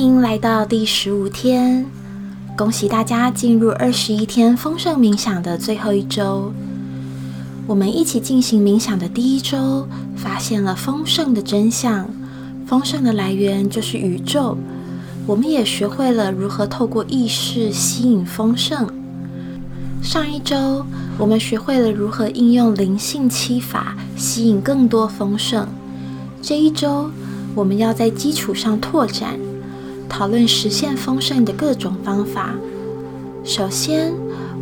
欢迎来到第十五天，恭喜大家进入二十一天丰盛冥想的最后一周。我们一起进行冥想的第一周，发现了丰盛的真相。丰盛的来源就是宇宙。我们也学会了如何透过意识吸引丰盛。上一周，我们学会了如何应用灵性七法吸引更多丰盛。这一周，我们要在基础上拓展，讨论实现丰盛的各种方法。首先，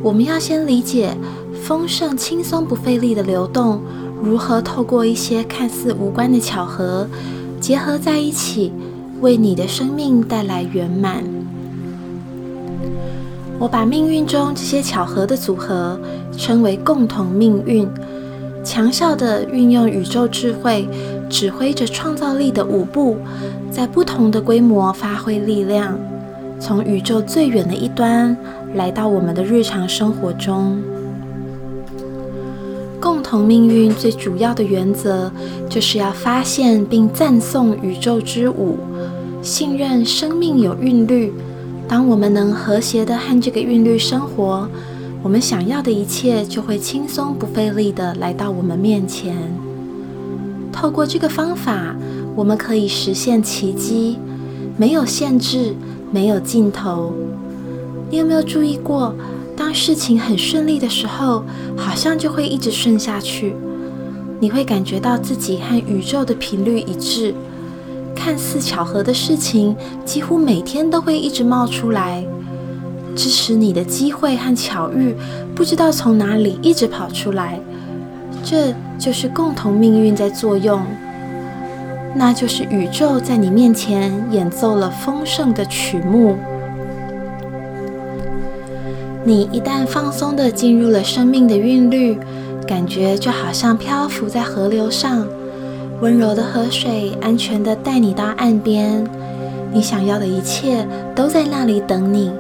我们要先理解丰盛轻松不费力的流动如何透过一些看似无关的巧合结合在一起，为你的生命带来圆满。我把命运中这些巧合的组合称为共同命运，强效的运用宇宙智慧，指挥着创造力的舞步，在不同的规模发挥力量，从宇宙最远的一端来到我们的日常生活中。共同命运最主要的原则，就是要发现并赞颂宇宙之舞，信任生命有韵律。当我们能和谐的和这个韵律生活，我们想要的一切就会轻松不费力的来到我们面前。透过这个方法，我们可以实现奇迹，没有限制，没有尽头。你有没有注意过，当事情很顺利的时候，好像就会一直顺下去？你会感觉到自己和宇宙的频率一致。看似巧合的事情，几乎每天都会一直冒出来，支持你的机会和巧遇，不知道从哪里一直跑出来。这就是共同命运在作用，那就是宇宙在你面前演奏了丰盛的曲目。你一旦放松的进入了生命的韵律，感觉就好像漂浮在河流上。温柔的河水，安全的带你到岸边。你想要的一切都在那里等你。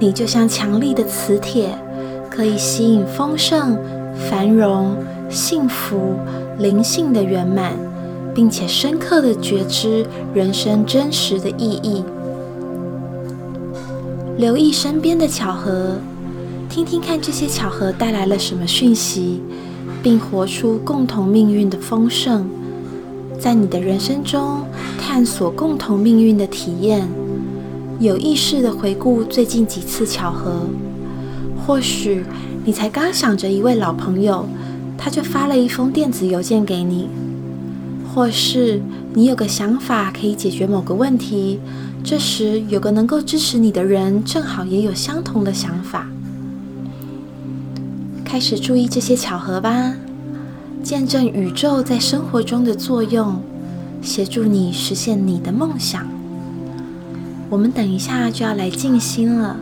你就像强力的磁铁，可以吸引丰盛、繁荣、幸福、灵性的圆满，并且深刻的觉知人生真实的意义。留意身边的巧合，听听看这些巧合带来了什么讯息。并活出共同命运的丰盛，在你的人生中探索共同命运的体验，有意识的回顾最近几次巧合。或许你才刚想着一位老朋友，他就发了一封电子邮件给你；或是你有个想法可以解决某个问题，这时有个能够支持你的人正好也有相同的想法。开始注意这些巧合吧，见证宇宙在生活中的作用，协助你实现你的梦想。我们等一下就要来静心了，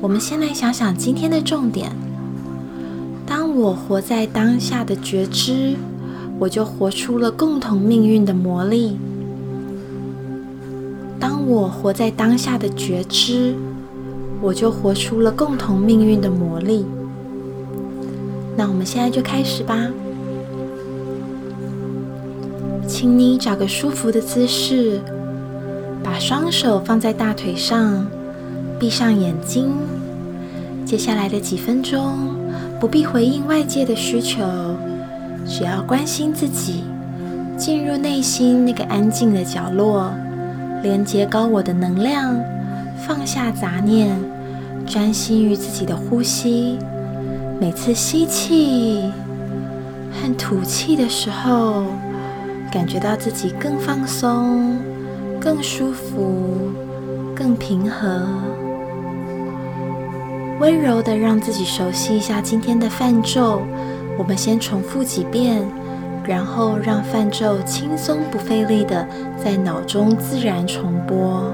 我们先来想想今天的重点。当我活在当下的觉知，我就活出了共同命运的魔力。当我活在当下的觉知，我就活出了共同命运的魔力。那我们现在就开始吧，请你找个舒服的姿势，把双手放在大腿上，闭上眼睛。接下来的几分钟，不必回应外界的需求，只要关心自己，进入内心那个安静的角落，连接高我的能量，放下杂念，专心于自己的呼吸。每次吸气和吐气的时候，感觉到自己更放松、更舒服、更平和。温柔的让自己熟悉一下今天的泛咒。我们先重复几遍，然后让泛咒轻松不费力的在脑中自然重播。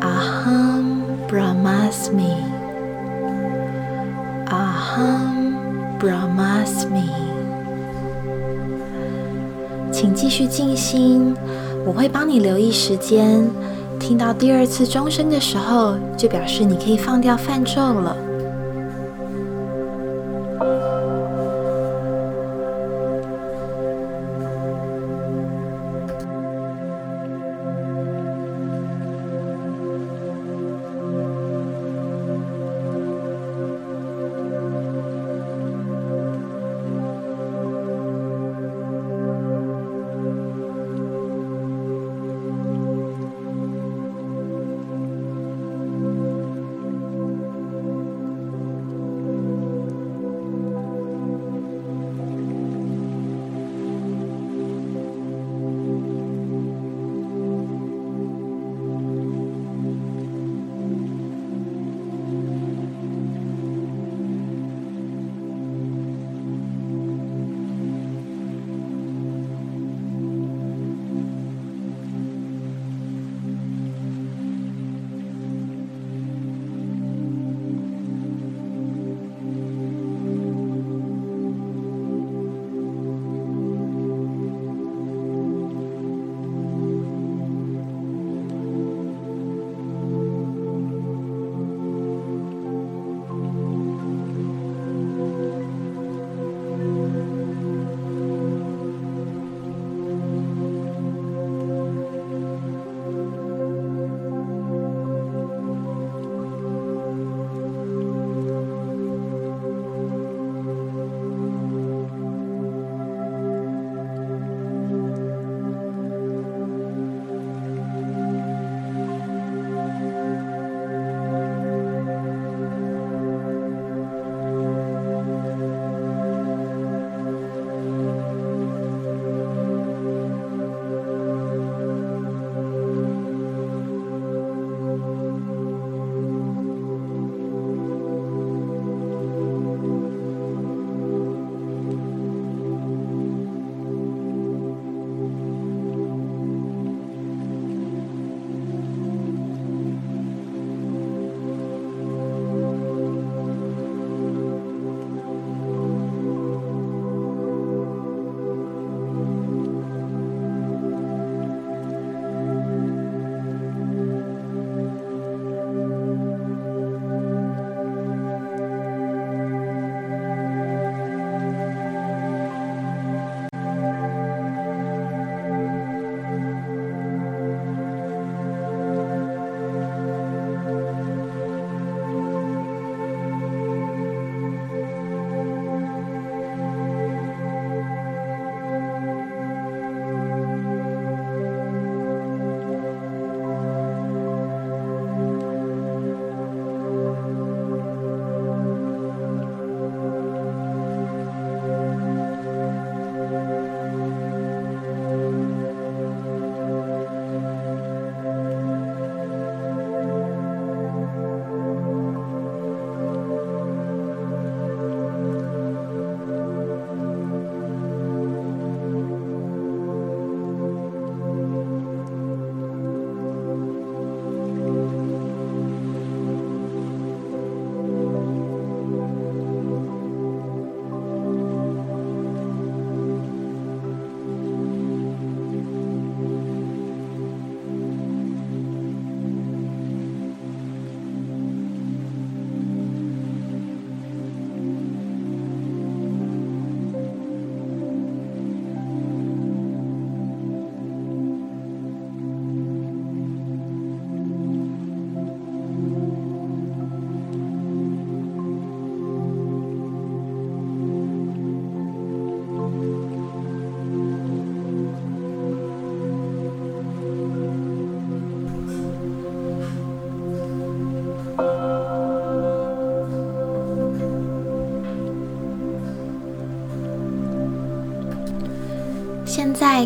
Aham Brahmasmi。Aham Brahmasmi，请继续静心，我会帮你留意时间。听到第二次钟声的时候，就表示你可以放掉泛咒了。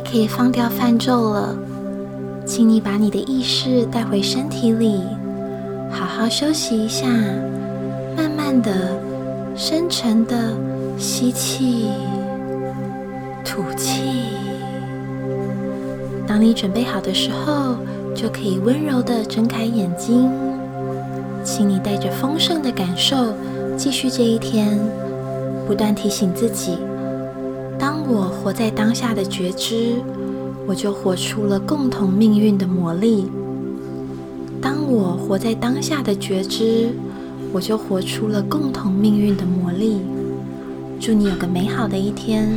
可以放掉泛咒了，请你把你的意识带回身体里，好好休息一下，慢慢的、深沉的吸气、吐气。当你准备好的时候，就可以温柔的睁开眼睛。请你带着丰盛的感受继续这一天，不断提醒自己。我活在当下的觉知，我就活出了共同命运的魔力。当我活在当下的觉知，我就活出了共同命运的魔力。祝你有个美好的一天。